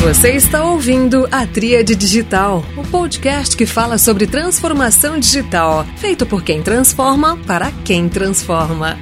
Você está ouvindo a Tríade Digital, o podcast que fala sobre transformação digital, feito por quem transforma para quem transforma.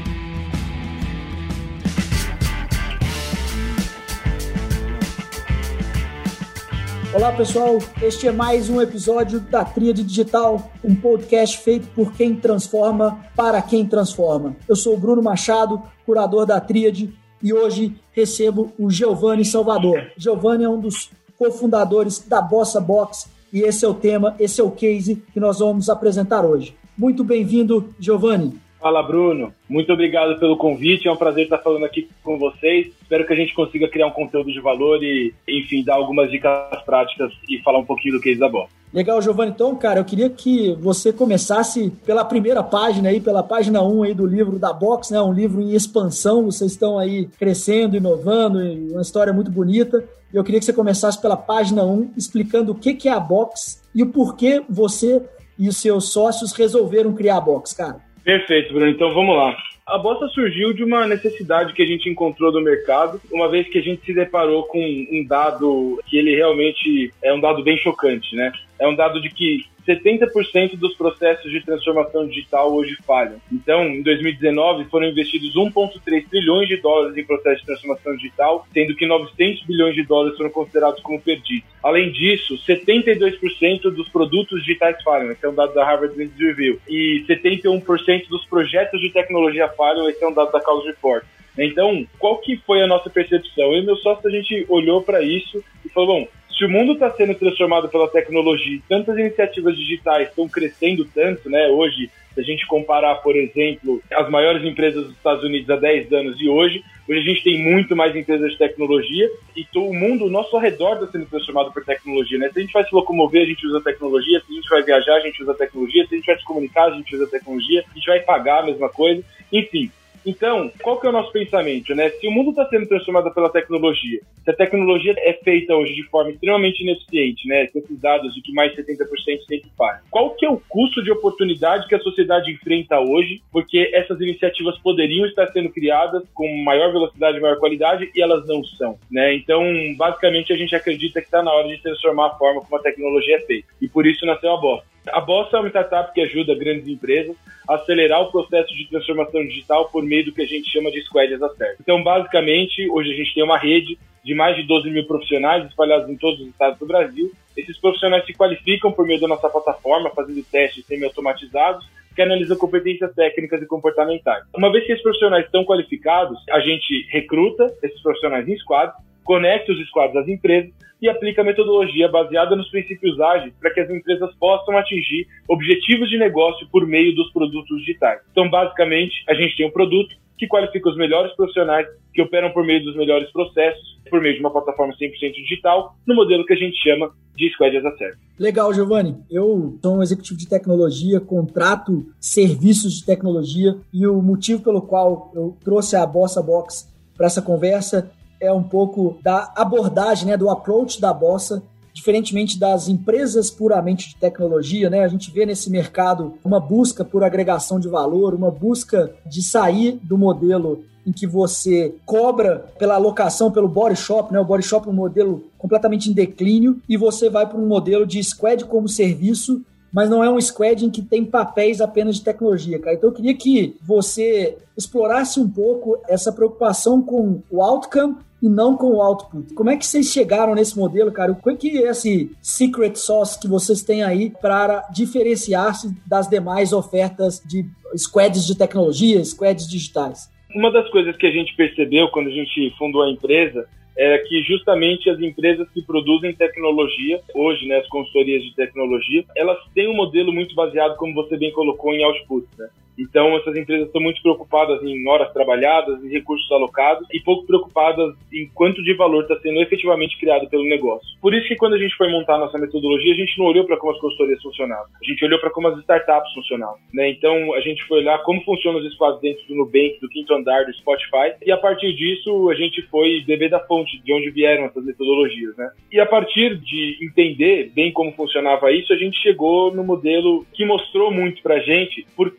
Olá pessoal, este é mais um episódio da Tríade Digital, um podcast feito por quem transforma para quem transforma. Eu sou o Bruno Machado, curador da Tríade e hoje recebo o Giovanni Salvador. Giovanni é um dos cofundadores da Bossa Box e esse é o tema, esse é o case que nós vamos apresentar hoje. Muito bem-vindo, Giovanni. Fala, Bruno. Muito obrigado pelo convite. É um prazer estar falando aqui com vocês. Espero que a gente consiga criar um conteúdo de valor e, enfim, dar algumas dicas práticas e falar um pouquinho do case da Bossa. Legal, Giovanni. Então, cara, eu queria que você começasse pela primeira página aí, pela página 1 aí do livro da Box, né? Um livro em expansão. Vocês estão aí crescendo, inovando, uma história muito bonita. Eu queria que você começasse pela página 1, explicando o que é a Box e o porquê você e os seus sócios resolveram criar a Box, cara. Perfeito, Bruno. Então vamos lá. A bosta surgiu de uma necessidade que a gente encontrou no mercado, uma vez que a gente se deparou com um dado que ele realmente é um dado bem chocante, né? É um dado de que 70% dos processos de transformação digital hoje falham. Então, em 2019, foram investidos 1,3 trilhões de dólares em processos de transformação digital, sendo que 900 bilhões de dólares foram considerados como perdidos. Além disso, 72% dos produtos digitais falham, esse é um dado da Harvard Business Review, e 71% dos projetos de tecnologia falham, esse é um dado da Cause Report. Então, qual que foi a nossa percepção? Eu e meu sócio, a gente olhou para isso e falou, bom, se o mundo está sendo transformado pela tecnologia tantas iniciativas digitais estão crescendo tanto, né? Hoje, se a gente comparar, por exemplo, as maiores empresas dos Estados Unidos há 10 anos e hoje, hoje a gente tem muito mais empresas de tecnologia e o mundo, o nosso redor está sendo transformado por tecnologia, né? Se a gente vai se locomover, a gente usa tecnologia, se a gente vai viajar, a gente usa tecnologia, se a gente vai se comunicar, a gente usa tecnologia, a gente vai pagar a mesma coisa, enfim. Então, qual que é o nosso pensamento, né? Se o mundo está sendo transformado pela tecnologia, se a tecnologia é feita hoje de forma extremamente ineficiente, né? Com esses dados de que mais de 70% sempre falha. Qual que é o custo de oportunidade que a sociedade enfrenta hoje? Porque essas iniciativas poderiam estar sendo criadas com maior velocidade maior qualidade e elas não são, né? Então, basicamente, a gente acredita que está na hora de transformar a forma como a tecnologia é feita. E por isso nasceu a Bossa. A Bossa é uma startup que ajuda grandes empresas acelerar o processo de transformação digital por meio do que a gente chama de Squad as a Service. Então, basicamente, hoje a gente tem uma rede de mais de 12 mil profissionais espalhados em todos os estados do Brasil. Esses profissionais se qualificam por meio da nossa plataforma, fazendo testes semi-automatizados que analisam competências técnicas e comportamentais. Uma vez que esses profissionais estão qualificados, a gente recruta esses profissionais em squads, conecta os squads às empresas e aplica metodologia baseada nos princípios ágeis para que as empresas possam atingir objetivos de negócio por meio dos produtos digitais. Então, basicamente, a gente tem um produto que qualifica os melhores profissionais que operam por meio dos melhores processos, por meio de uma plataforma 100% digital, no modelo que a gente chama de Squad as a Service. Legal, Giovanni. Eu sou um executivo de tecnologia, contrato serviços de tecnologia e o motivo pelo qual eu trouxe a Bossa Box para essa conversa é um pouco da abordagem, né, do approach da Bossa, diferentemente das empresas puramente de tecnologia, né? A gente vê nesse mercado uma busca por agregação de valor, uma busca de sair do modelo em que você cobra pela alocação pelo body shop, né? O body shop é um modelo completamente em declínio e você vai para um modelo de squad como serviço mas não é um squad em que tem papéis apenas de tecnologia, cara. Então eu queria que você explorasse um pouco essa preocupação com o outcome e não com o output. Como é que vocês chegaram nesse modelo, cara? Qual é que é esse secret sauce que vocês têm aí para diferenciar-se das demais ofertas de squads de tecnologia, squads digitais? Uma das coisas que a gente percebeu quando a gente fundou a empresa é que justamente as empresas que produzem tecnologia, hoje, né, as consultorias de tecnologia, elas têm um modelo muito baseado, como você bem colocou, em output, né? Então, essas empresas estão muito preocupadas em horas trabalhadas, em recursos alocados e pouco preocupadas em quanto de valor está sendo efetivamente criado pelo negócio. Por isso que quando a gente foi montar nossa metodologia, a gente não olhou para como as consultorias funcionavam, a gente olhou para como as startups funcionavam. Né? Então, a gente foi olhar como funcionam os espaços dentro do Nubank, do Quinto Andar, do Spotify, e a partir disso, a gente foi beber da fonte de onde vieram essas metodologias. Né? E a partir de entender bem como funcionava isso, a gente chegou no modelo que mostrou muito para a gente por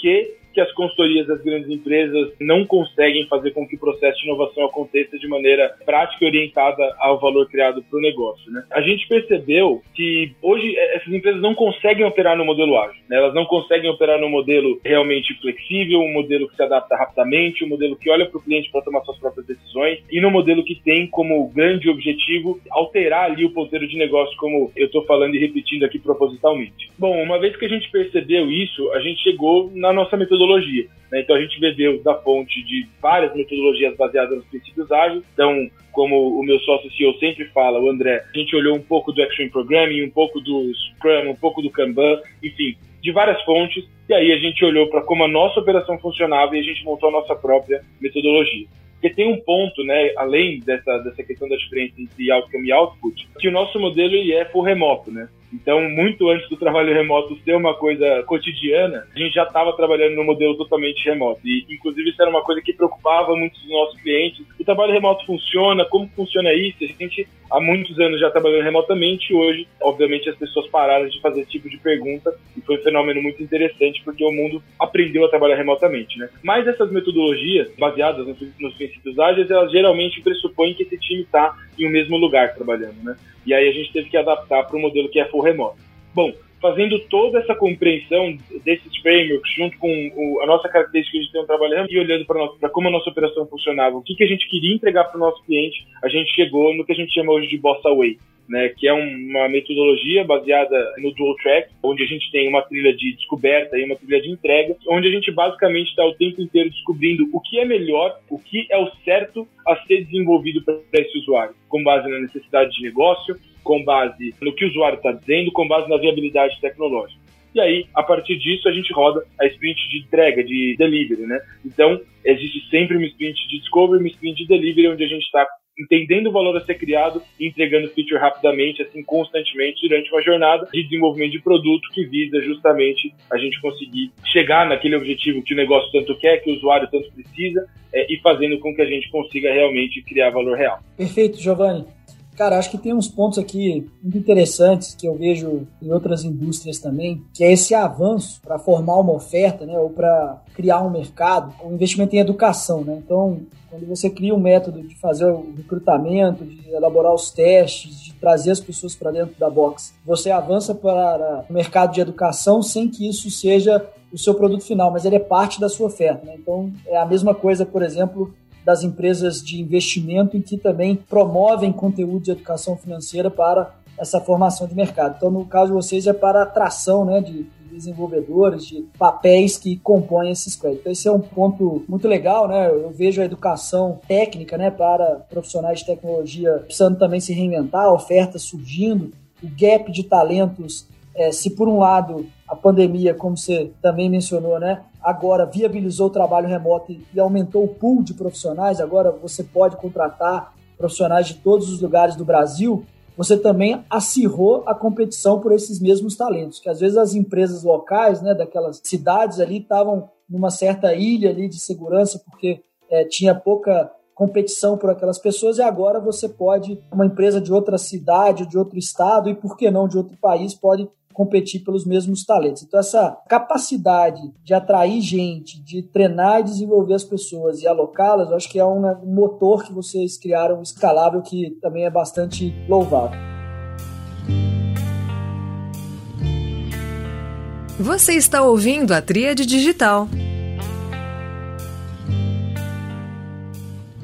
que as consultorias das grandes empresas não conseguem fazer com que o processo de inovação aconteça de maneira prática e orientada ao valor criado para o negócio. Né? A gente percebeu que hoje é, essas empresas não conseguem operar no modelo ágil, né? elas não conseguem operar no modelo realmente flexível, um modelo que se adapta rapidamente, um modelo que olha para o cliente para tomar suas próprias decisões e no modelo que tem como grande objetivo alterar ali o ponteiro de negócio, como eu estou falando e repetindo aqui propositalmente. Bom, uma vez que a gente percebeu isso, a gente chegou na nossa metodologia. Né? Então a gente bebeu da fonte de várias metodologias baseadas nos princípios ágeis. Então, como o meu sócio CEO sempre fala, o André, a gente olhou um pouco do Action Programming, um pouco do Scrum, um pouco do Kanban, enfim, de várias fontes. E aí a gente olhou para como a nossa operação funcionava e a gente montou a nossa própria metodologia. Porque tem um ponto, né, além dessa, dessa questão da diferença entre outcome e output, que o nosso modelo ele é full remoto, né? Então, muito antes do trabalho remoto ser uma coisa cotidiana, a gente já estava trabalhando no modelo totalmente remoto. E, inclusive, isso era uma coisa que preocupava muitos dos nossos clientes. O trabalho remoto funciona? Como funciona isso? A gente, há muitos anos, já trabalhando remotamente hoje, obviamente, as pessoas pararam de fazer esse tipo de pergunta e foi um fenômeno muito interessante porque o mundo aprendeu a trabalhar remotamente, né? Mas essas metodologias, baseadas nos, princípios ágeis, elas geralmente pressupõem que esse time está em um mesmo lugar trabalhando, né? E aí a gente teve que adaptar para o modelo que é full remoto. Bom, fazendo toda essa compreensão desses frameworks junto com o, a nossa característica de ter um trabalhando e olhando para como a nossa operação funcionava, o que, que a gente queria entregar para o nosso cliente, a gente chegou no que a gente chama hoje de Bossa Way. Né, que é uma metodologia baseada no dual track, onde a gente tem uma trilha de descoberta e uma trilha de entrega, onde a gente basicamente está o tempo inteiro descobrindo o que é melhor, o que é o certo a ser desenvolvido para esse usuário, com base na necessidade de negócio, com base no que o usuário está dizendo, com base na viabilidade tecnológica. E aí, a partir disso, a gente roda a sprint de entrega, de delivery, né? Então, existe sempre uma sprint de discovery, uma sprint de delivery, onde a gente está entendendo o valor a ser criado e entregando feature rapidamente, assim, constantemente, durante uma jornada de desenvolvimento de produto que visa justamente a gente conseguir chegar naquele objetivo que o negócio tanto quer, que o usuário tanto precisa, é, e fazendo com que a gente consiga realmente criar valor real. Perfeito, Giovanni. Cara, acho que tem uns pontos aqui muito interessantes que eu vejo em outras indústrias também, que é esse avanço para formar uma oferta, né, ou para criar um mercado, o investimento em educação, né? Então, quando você cria um método de fazer o recrutamento, de elaborar os testes, de trazer as pessoas para dentro da box, você avança para o mercado de educação sem que isso seja o seu produto final, mas ele é parte da sua oferta. Né? Então, é a mesma coisa, por exemplo, das empresas de investimento em que também promovem conteúdo de educação financeira para essa formação de mercado. Então, no caso de vocês, é para atração né, de desenvolvedores, de papéis que compõem esses créditos. Então, esse é um ponto muito legal, né? Eu vejo a educação técnica né, para profissionais de tecnologia precisando também se reinventar, ofertas surgindo, o gap de talentos é, se por um lado a pandemia, como você também mencionou, né, agora viabilizou o trabalho remoto e aumentou o pool de profissionais, agora você pode contratar profissionais de todos os lugares do Brasil, você também acirrou a competição por esses mesmos talentos, que às vezes as empresas locais, né, daquelas cidades ali estavam numa certa ilha ali de segurança porque é, tinha pouca competição por aquelas pessoas e agora você pode uma empresa de outra cidade, de outro estado e por que não de outro país pode competir pelos mesmos talentos. Então, essa capacidade de atrair gente, de treinar e desenvolver as pessoas e alocá-las, eu acho que é um motor que vocês criaram escalável que também é bastante louvável. Você está ouvindo a Tríade Digital.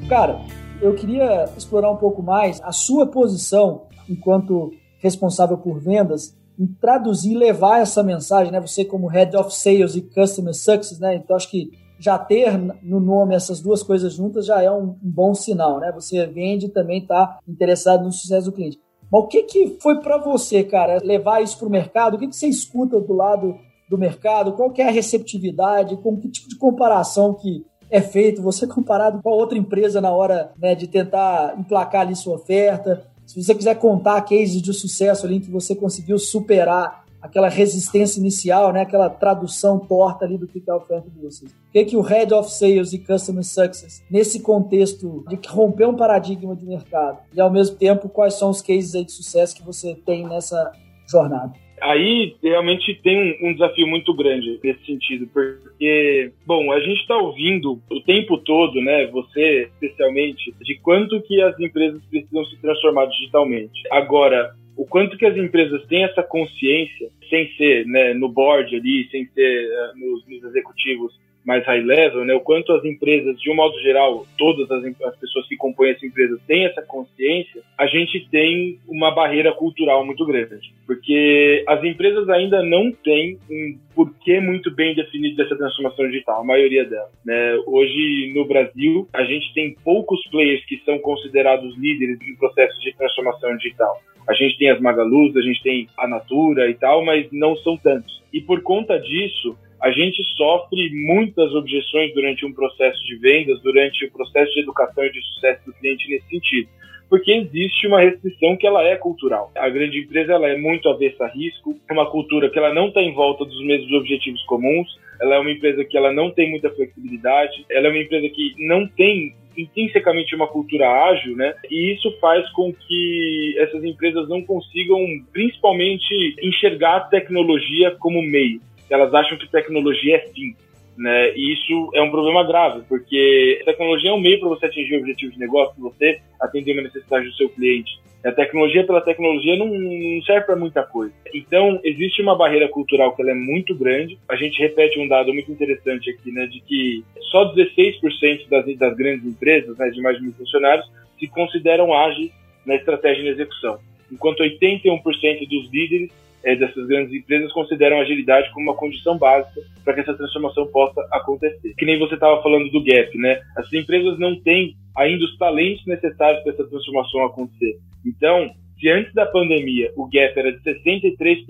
Cara, eu queria explorar um pouco mais a sua posição enquanto responsável por vendas em traduzir e levar essa mensagem, né? Você como Head of Sales e Customer Success, né? Então acho que já ter no nome essas duas coisas juntas já é um, bom sinal, né? Você vende e também está interessado no sucesso do cliente. Mas o que, que foi para você, cara, levar isso para o mercado? O que, que você escuta do lado do mercado? Qual que é a receptividade? Com que tipo de comparação que é feito? Você comparado com a outra empresa na hora né, de tentar emplacar ali sua oferta? Se você quiser contar cases de sucesso ali em que você conseguiu superar aquela resistência inicial, né, aquela tradução torta ali do que é a oferta de vocês. O que, é que o Head of Sales e Customer Success, nesse contexto de romper um paradigma de mercado, e ao mesmo tempo, quais são os cases de sucesso que você tem nessa jornada? Aí realmente tem um, um, desafio muito grande nesse sentido, porque, bom, a gente está ouvindo o tempo todo, né, você especialmente, de quanto que as empresas precisam se transformar digitalmente. Agora, o quanto que as empresas têm essa consciência, sem ser né, no board ali, sem ser uh, nos, nos executivos, mais high level, né, o quanto as empresas, de um modo geral, todas as, as, pessoas que compõem essa empresa têm essa consciência, a gente tem uma barreira cultural muito grande. Porque as empresas ainda não têm um porquê muito bem definido dessa transformação digital, a maioria delas. Né? Hoje, no Brasil, a gente tem poucos players que são considerados líderes em processos de transformação digital. A gente tem as Magalus, a gente tem a Natura e tal, mas não são tantos. E por conta disso, a gente sofre muitas objeções durante um processo de vendas, durante o processo de educação e de sucesso do cliente nesse sentido. Porque existe uma restrição que ela é cultural. A grande empresa ela é muito avessa a risco, é uma cultura que ela não está em volta dos mesmos objetivos comuns, ela é uma empresa que ela não tem muita flexibilidade, ela é uma empresa que não tem intrinsecamente uma cultura ágil, né? E isso faz com que essas empresas não consigam, principalmente, enxergar a tecnologia como meio elas acham que tecnologia é fim. Né? E isso é um problema grave, porque tecnologia é um meio para você atingir o objetivo de negócio, para você atender uma necessidade do seu cliente. A tecnologia pela tecnologia não, não serve para muita coisa. Então, existe uma barreira cultural que ela é muito grande. A gente repete um dado muito interessante aqui, né, de que só 16% das, das grandes empresas, né, de mais de mil funcionários, se consideram ágeis na estratégia e na execução, enquanto 81% dos líderes dessas grandes empresas consideram a agilidade como uma condição básica para que essa transformação possa acontecer. Que nem você estava falando do gap, né? As empresas não têm ainda os talentos necessários para essa transformação acontecer. Então, se antes da pandemia o gap era de 63%,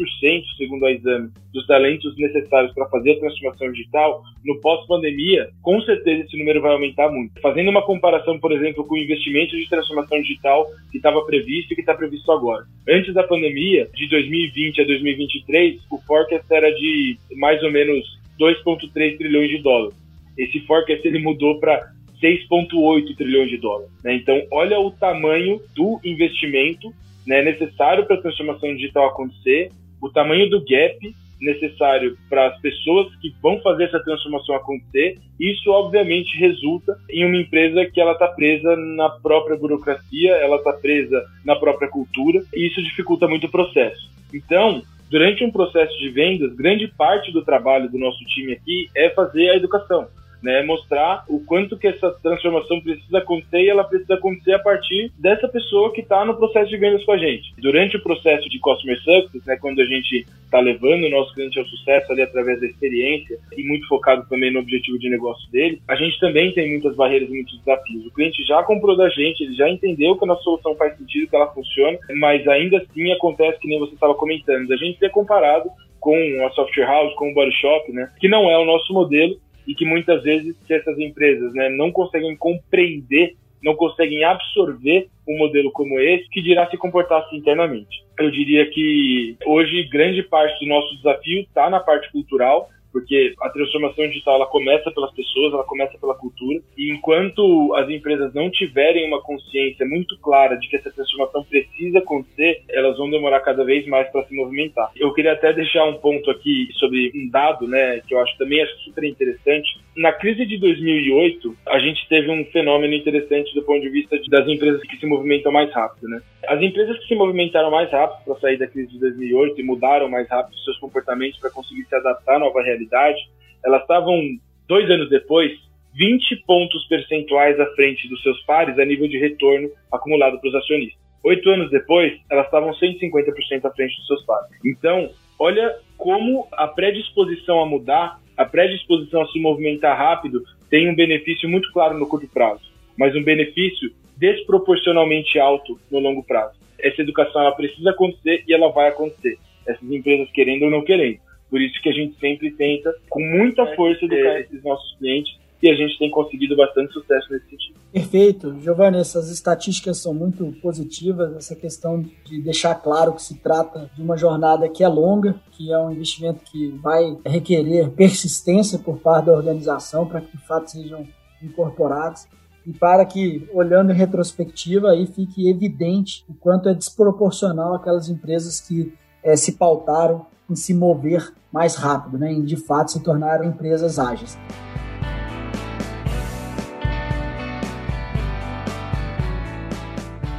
segundo a exame, dos talentos necessários para fazer a transformação digital, no pós-pandemia, com certeza esse número vai aumentar muito. Fazendo uma comparação, por exemplo, com o investimento de transformação digital que estava previsto e que está previsto agora. Antes da pandemia, de 2020 a 2023, o forecast era de mais ou menos 2,3 trilhões de dólares. Esse forecast ele mudou para 6,8 trilhões de dólares. Né? Então, olha o tamanho do investimento né, necessário para a transformação digital acontecer, o tamanho do gap necessário para as pessoas que vão fazer essa transformação acontecer. Isso, obviamente, resulta em uma empresa que ela está presa na própria burocracia, ela está presa na própria cultura, e isso dificulta muito o processo. Então, durante um processo de vendas, grande parte do trabalho do nosso time aqui é fazer a educação né? Mostrar o quanto que essa transformação precisa acontecer e ela precisa acontecer a partir dessa pessoa que está no processo de vendas com a gente. Durante o processo de Customer Success, né, quando a gente está levando o nosso cliente ao sucesso ali através da experiência e muito focado também no objetivo de negócio dele, a gente também tem muitas barreiras e muitos desafios. O cliente já comprou da gente, ele já entendeu que a nossa solução faz sentido, que ela funciona, mas ainda assim acontece que nem você estava comentando, a gente ser comparado com a software house, com o body shop, né, que não é o nosso modelo e que muitas vezes essas empresas né, não conseguem compreender, não conseguem absorver um modelo como esse, que dirá se comportar assim internamente. Eu diria que hoje grande parte do nosso desafio está na parte cultural, porque a transformação digital ela começa pelas pessoas, ela começa pela cultura, e enquanto as empresas não tiverem uma consciência muito clara de que essa transformação precisa acontecer, elas vão demorar cada vez mais para se movimentar. Eu queria até deixar um ponto aqui sobre um dado, né, que eu acho também acho super interessante. Na crise de 2008, a gente teve um fenômeno interessante do ponto de vista de, das empresas que se movimentam mais rápido, né? As empresas que se movimentaram mais rápido para sair da crise de 2008 e mudaram mais rápido seus comportamentos para conseguir se adaptar à nova realidade, elas estavam dois anos depois 20 pontos percentuais à frente dos seus pares a nível de retorno acumulado para os acionistas. Oito anos depois, elas estavam 150% à frente dos seus pares. Então, olha como a predisposição a mudar, a predisposição a se movimentar rápido, tem um benefício muito claro no curto prazo, mas um benefício desproporcionalmente alto no longo prazo. Essa educação ela precisa acontecer e ela vai acontecer. Essas empresas querendo ou não querendo. Por isso que a gente sempre tenta, com muita é, força, educar esses nossos clientes e a gente tem conseguido bastante sucesso nesse sentido. Perfeito. Giovanni, essas estatísticas são muito positivas, essa questão de deixar claro que se trata de uma jornada que é longa, que é um investimento que vai requerer persistência por parte da organização para que de fato sejam incorporados e para que, olhando em retrospectiva, aí fique evidente o quanto é desproporcional aquelas empresas que é, se pautaram em se mover mais rápido, né, em de fato se tornaram empresas ágeis.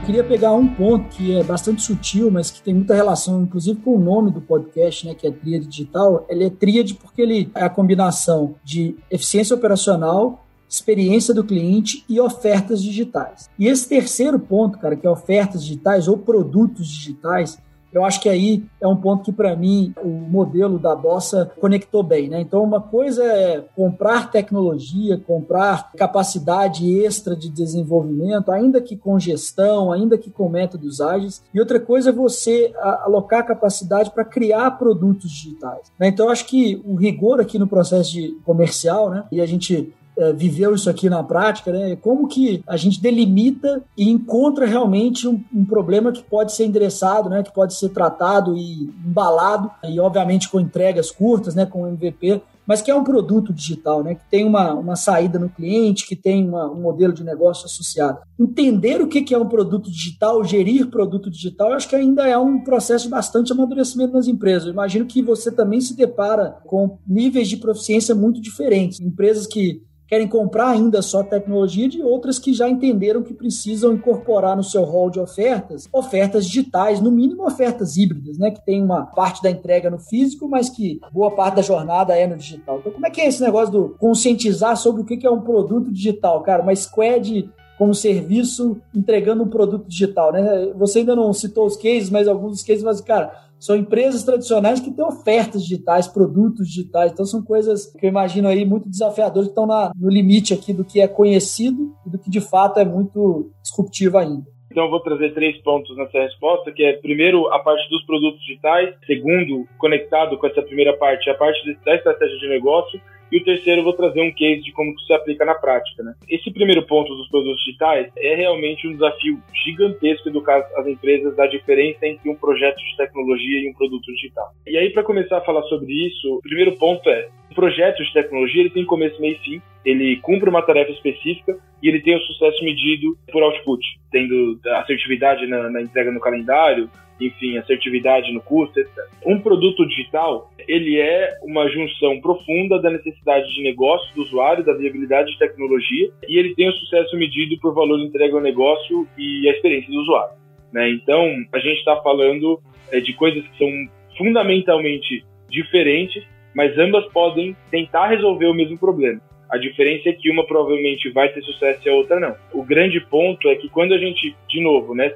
Queria pegar um ponto que é bastante sutil, mas que tem muita relação, inclusive, com o nome do podcast, né, que é Tríade Digital. Ele é tríade porque ele é a combinação de eficiência operacional, experiência do cliente e ofertas digitais. E esse terceiro ponto, cara, que é ofertas digitais ou produtos digitais, eu acho que aí é um ponto que, para mim, o modelo da Bossa conectou bem. Né? Então, uma coisa é comprar tecnologia, comprar capacidade extra de desenvolvimento, ainda que com gestão, ainda que com métodos ágeis, e outra coisa é você alocar capacidade para criar produtos digitais. Né? Então, eu acho que o rigor aqui no processo de comercial, né? e a gente viveu isso aqui na prática, né? Como que a gente delimita e encontra realmente um, um, problema que pode ser endereçado, né? Que pode ser tratado e embalado e obviamente com entregas curtas, né? Com MVP, mas que é um produto digital, né? Que tem uma, uma saída no cliente, que tem uma, um modelo de negócio associado. Entender o que é um produto digital, gerir produto digital, eu acho que ainda é um processo de bastante amadurecimento nas empresas. Eu imagino que você também se depara com níveis de proficiência muito diferentes. Empresas que querem comprar ainda só tecnologia de outras que já entenderam que precisam incorporar no seu hall de ofertas ofertas digitais, no mínimo ofertas híbridas, né? Que tem uma parte da entrega no físico, mas que boa parte da jornada é no digital. Então, como é que é esse negócio do conscientizar sobre o que é um produto digital, cara? Uma squad como serviço entregando um produto digital, né? Você ainda não citou os cases, mas alguns dos cases, mas, cara, são empresas tradicionais que têm ofertas digitais, produtos digitais. Então são coisas que eu imagino aí muito desafiadoras que estão na, no limite aqui do que é conhecido e do que de fato é muito disruptivo ainda. Então eu vou trazer três pontos nessa resposta, que é primeiro a parte dos produtos digitais, segundo, conectado com essa primeira parte, a parte da estratégia de negócio e o terceiro, eu vou trazer um case de como se aplica na prática. Né? Esse primeiro ponto dos produtos digitais é realmente um desafio gigantesco educar as empresas da diferença entre um projeto de tecnologia e um produto digital. E aí, para começar a falar sobre isso, o primeiro ponto é: o projeto de tecnologia ele tem começo, meio e fim, ele cumpre uma tarefa específica e ele tem o sucesso medido por output, tendo assertividade na, na entrega no calendário, enfim, assertividade no custo, etc. Um produto digital, ele é uma junção profunda da necessidade de negócio do usuário, da viabilidade de tecnologia, e ele tem o sucesso medido por valor entregue ao negócio e a experiência do usuário. Né? Então, a gente está falando é, de coisas que são fundamentalmente diferentes, mas ambas podem tentar resolver o mesmo problema. A diferença é que uma provavelmente vai ter sucesso e a outra não. O grande ponto é que quando a gente, de novo, né,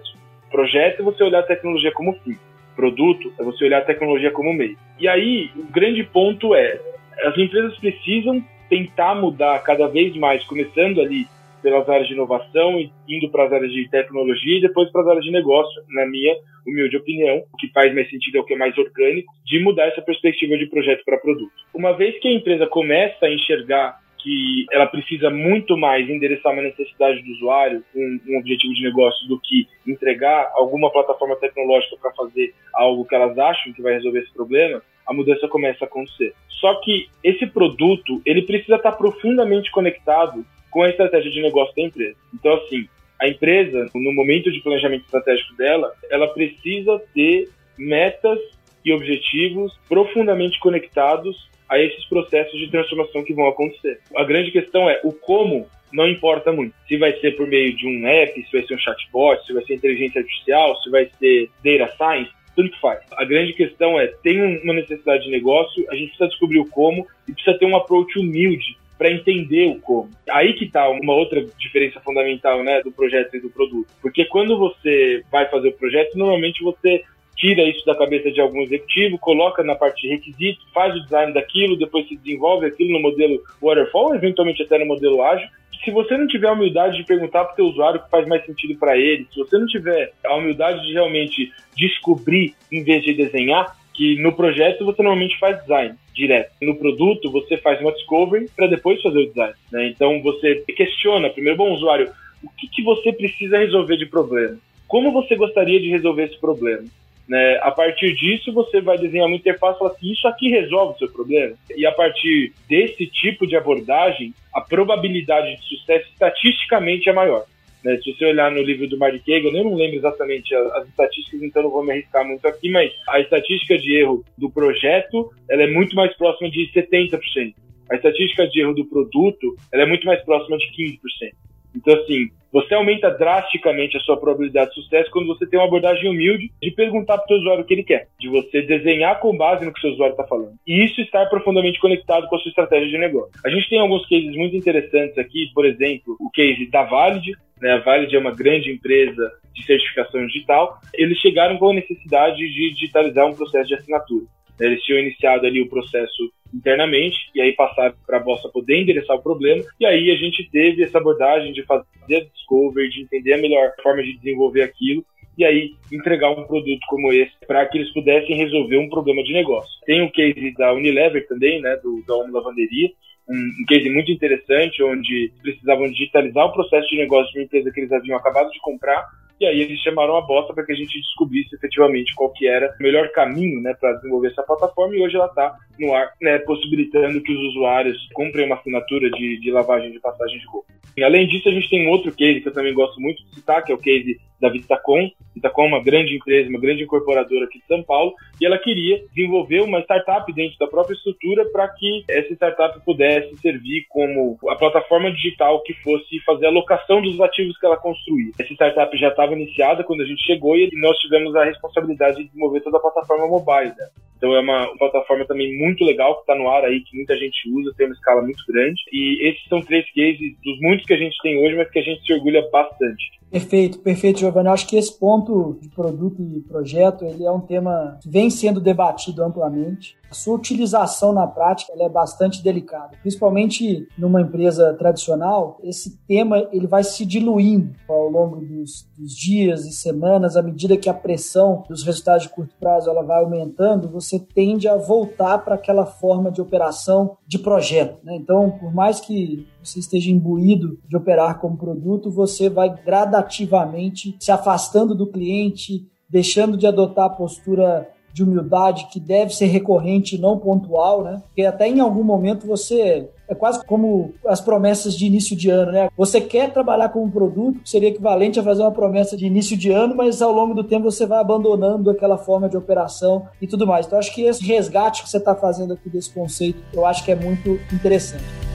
Projeto é você olhar a tecnologia como fim. Produto é você olhar a tecnologia como meio. E aí, o grande ponto é, as empresas precisam tentar mudar cada vez mais, começando ali pelas áreas de inovação indo para as áreas de tecnologia e depois para as áreas de negócio, na minha humilde opinião, o que faz mais sentido é o que é mais orgânico, de mudar essa perspectiva de projeto para produto. Uma vez que a empresa começa a enxergar que ela precisa muito mais endereçar uma necessidade do usuário, um, um objetivo de negócio, do que entregar alguma plataforma tecnológica para fazer algo que elas acham que vai resolver esse problema, a mudança começa a acontecer. Só que esse produto, ele precisa estar profundamente conectado com a estratégia de negócio da empresa. Então, assim, a empresa, no momento de planejamento estratégico dela, ela precisa ter metas e objetivos profundamente conectados a esses processos de transformação que vão acontecer. A grande questão é o como não importa muito. Se vai ser por meio de um app, se vai ser um chatbot, se vai ser inteligência artificial, se vai ser data science, tanto faz. A grande questão é, tem uma necessidade de negócio, a gente precisa descobrir o como e precisa ter um approach humilde para entender o como. Aí que está uma outra diferença fundamental, né, do projeto e do produto. Porque quando você vai fazer o projeto, normalmente você tira isso da cabeça de algum executivo, coloca na parte de requisito, faz o design daquilo, depois se desenvolve aquilo no modelo waterfall, eventualmente até no modelo ágil. Se você não tiver a humildade de perguntar para o teu usuário o que faz mais sentido para ele, se você não tiver a humildade de realmente descobrir em vez de desenhar, que no projeto você normalmente faz design direto. No produto você faz uma discovery para depois fazer o design. Né? Então você questiona primeiro, bom usuário, o que, que você precisa resolver de problema? Como você gostaria de resolver esse problema? Né? A partir disso, você vai desenhar uma interface e falar assim, isso aqui resolve o seu problema. E a partir desse tipo de abordagem, a probabilidade de sucesso estatisticamente é maior. Né? Se você olhar no livro do Mark Kagan, eu não lembro exatamente as, as, estatísticas, então não vou me arriscar muito aqui, mas a estatística de erro do projeto ela é muito mais próxima de 70%. A estatística de erro do produto ela é muito mais próxima de 15%. Então, assim, você aumenta drasticamente a sua probabilidade de sucesso quando você tem uma abordagem humilde de perguntar para o seu usuário o que ele quer, de você desenhar com base no que o seu usuário está falando. E isso está profundamente conectado com a sua estratégia de negócio. A gente tem alguns cases muito interessantes aqui, por exemplo, o case da Valid, né? A Valid é uma grande empresa de certificação digital. Eles chegaram com a necessidade de digitalizar um processo de assinatura. Eles tinham iniciado ali o processo internamente e aí passaram para a Bossa poder endereçar o problema. E aí a gente teve essa abordagem de fazer a discovery, de entender a melhor forma de desenvolver aquilo e aí entregar um produto como esse para que eles pudessem resolver um problema de negócio. Tem o case da Unilever também, né, do, da Home Lavanderia, um, um case muito interessante onde precisavam digitalizar o processo de negócio de uma empresa que eles haviam acabado de comprar e aí eles chamaram a Bossa para que a gente descobrisse efetivamente qual que era o melhor caminho né, para desenvolver essa plataforma e hoje ela está no ar, né, possibilitando que os usuários comprem uma assinatura de, de lavagem de passagem de roupa. E além disso, a gente tem um outro case que eu também gosto muito de citar, que é o case da Vitacom. Vitacom é uma grande empresa, uma grande incorporadora aqui de São Paulo, e ela queria desenvolver uma startup dentro da própria estrutura para que essa startup pudesse servir como a plataforma digital que fosse fazer a alocação dos ativos que ela construía. Essa startup já estava iniciada quando a gente chegou e nós tivemos a responsabilidade de desenvolver toda a plataforma mobile. Né? Então é uma plataforma também muito legal que está no ar aí, que muita gente usa, tem uma escala muito grande. E esses são três cases dos muitos que a gente tem hoje, mas que a gente se orgulha bastante. Perfeito, perfeito, Giovanni. Eu acho que esse ponto de produto e projeto ele é um tema que vem sendo debatido amplamente. A sua utilização na prática é bastante delicada, principalmente numa empresa tradicional. Esse tema ele vai se diluindo ao longo dos, dos dias e semanas, à medida que a pressão dos resultados de curto prazo ela vai aumentando. Você tende a voltar para aquela forma de operação de projeto. Né? Então, por mais que você esteja imbuído de operar como produto, você vai gradativamente se afastando do cliente, deixando de adotar a postura de humildade que deve ser recorrente não pontual, né? Porque até em algum momento você é quase como as promessas de início de ano, né? Você quer trabalhar com um produto que seria equivalente a fazer uma promessa de início de ano, mas ao longo do tempo você vai abandonando aquela forma de operação e tudo mais. Então acho que esse resgate que você está fazendo aqui desse conceito, eu acho que é muito interessante.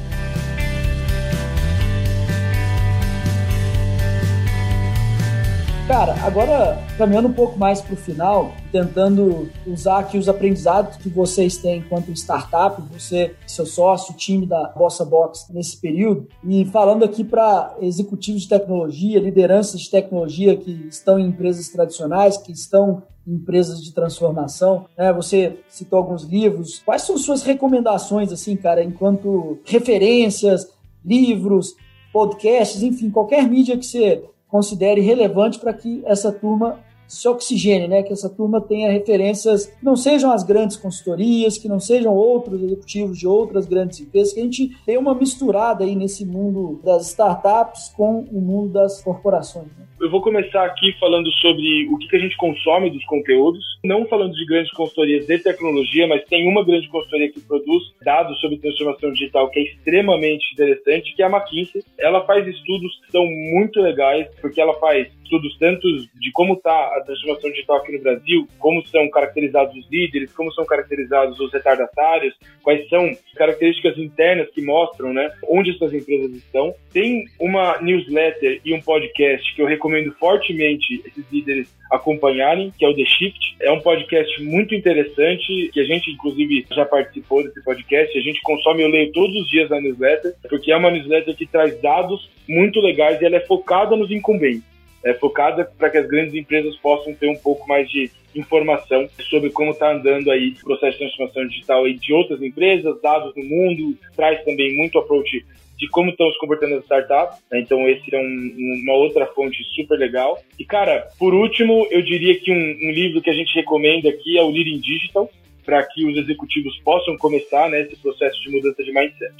Cara, agora caminhando um pouco mais para o final, tentando usar aqui os aprendizados que vocês têm enquanto startup, você, seu sócio, time da Bossa Box nesse período, e falando aqui para executivos de tecnologia, lideranças de tecnologia que estão em empresas tradicionais, que estão em empresas de transformação, né? Você citou alguns livros. Quais são suas recomendações, assim, cara, enquanto referências, livros, podcasts, enfim, qualquer mídia que você considere relevante para que essa turma se oxigene, né? Que essa turma tenha referências que não sejam as grandes consultorias, que não sejam outros executivos de outras grandes empresas, que a gente tenha uma misturada aí nesse mundo das startups com o mundo das corporações. Né? Eu vou começar aqui falando sobre o que, a gente consome dos conteúdos, não falando de grandes consultorias de tecnologia, mas tem uma grande consultoria que produz dados sobre transformação digital que é extremamente interessante, que é a McKinsey. Ela faz estudos que são muito legais, porque ela faz estudos tanto de como está a transformação digital aqui no Brasil, como são caracterizados os líderes, como são caracterizados os retardatários, quais são características internas que mostram né, onde essas empresas estão. Tem uma newsletter e um podcast que eu recomendo fortemente esses líderes acompanharem, que é o The Shift. É um podcast muito interessante, que a gente, inclusive, já participou desse podcast. A gente consome, eu leio todos os dias a newsletter, porque é uma newsletter que traz dados muito legais e ela é focada nos incumbentes é, focada para que as grandes empresas possam ter um pouco mais de informação sobre como está andando aí o processo de transformação digital aí de outras empresas, dados no mundo, traz também muito approach de como estão se comportando as startups. Né? Então, esse é um, uma outra fonte super legal. E, cara, por último, eu diria que um, um livro que a gente recomenda aqui é o Leading Digital, para que os executivos possam começar né, esse processo de mudança de mindset.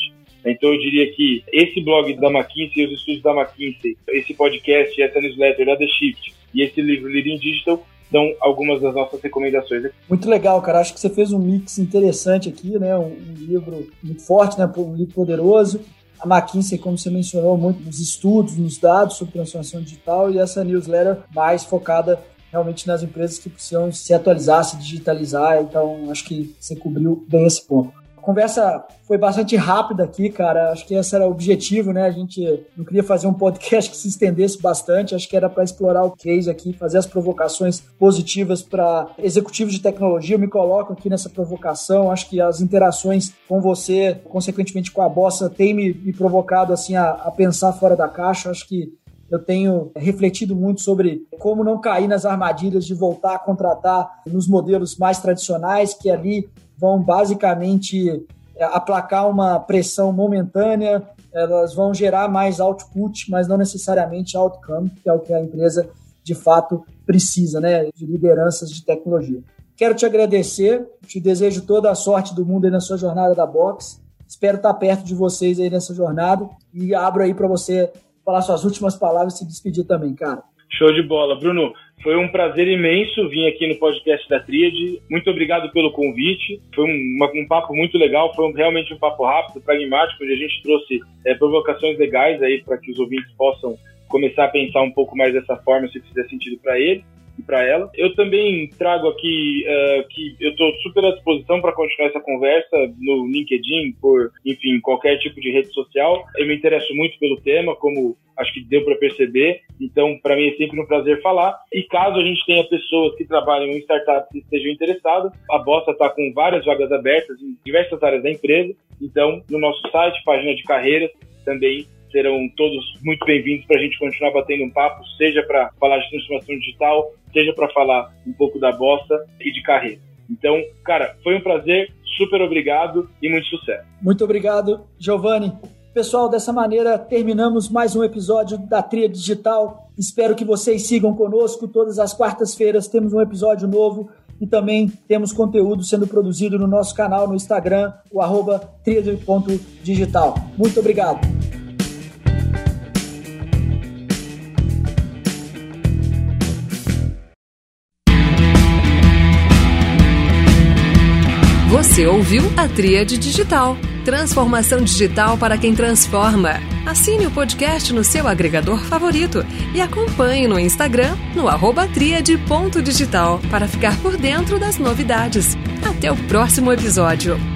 Então eu diria que esse blog da McKinsey, os estudos da McKinsey, esse podcast, essa newsletter da The Shift e esse livro Leading Digital são algumas das nossas recomendações. Muito legal, cara. Acho que você fez um mix interessante aqui, né? Um livro muito forte, né? Um livro poderoso A McKinsey, como você mencionou, muito nos estudos, nos dados sobre transformação digital e essa newsletter mais focada realmente nas empresas que precisam se atualizar, se digitalizar. Então, acho que você cobriu bem esse ponto conversa foi bastante rápida aqui, cara. Acho que esse era o objetivo, né? A gente não queria fazer um podcast que se estendesse bastante. Acho que era para explorar o case aqui, fazer as provocações positivas para executivos de tecnologia. Eu me coloco aqui nessa provocação. Acho que as interações com você, consequentemente com a Bossa, tem me, me provocado assim a, a pensar fora da caixa. Acho que eu tenho refletido muito sobre como não cair nas armadilhas de voltar a contratar nos modelos mais tradicionais, que ali vão basicamente é, aplacar uma pressão momentânea, elas vão gerar mais output, mas não necessariamente outcome, que é o que a empresa de fato precisa, né, de lideranças de tecnologia. Quero te agradecer, te desejo toda a sorte do mundo aí na sua jornada da Box. Espero estar perto de vocês aí nessa jornada e abro aí para você falar suas últimas palavras e se despedir também, cara. Show de bola, Bruno. Foi um prazer imenso vir aqui no podcast da Tríade. Muito obrigado pelo convite. Foi um, um papo muito legal, foi um, realmente um papo rápido, pragmático, onde a gente trouxe é, provocações legais aí para que os ouvintes possam começar a pensar um pouco mais dessa forma, se fizer sentido para eles para ela. Eu também trago aqui uh, que eu estou super à disposição para continuar essa conversa no LinkedIn, por, enfim, qualquer tipo de rede social. Eu me interesso muito pelo tema, como acho que deu para perceber. Então, para mim é sempre um prazer falar. E caso a gente tenha pessoas que trabalham em startups que estejam interessadas, a Bossa está com várias vagas abertas em diversas áreas da empresa. Então, no nosso site, página de carreiras, também serão todos muito bem-vindos para a gente continuar batendo um papo, seja para falar de transformação digital, seja para falar um pouco da bosta e de carreira. Então, cara, foi um prazer, super obrigado e muito sucesso. Muito obrigado, Giovanni. Pessoal, dessa maneira terminamos mais um episódio da Tria Digital. Espero que vocês sigam conosco. Todas as quartas-feiras temos um episódio novo e também temos conteúdo sendo produzido no nosso canal no Instagram, o arroba tria.digital. Muito obrigado. Você ouviu a Tríade Digital. Transformação digital para quem transforma. Assine o podcast no seu agregador favorito e acompanhe no Instagram no arroba tríade.digital para ficar por dentro das novidades. Até o próximo episódio.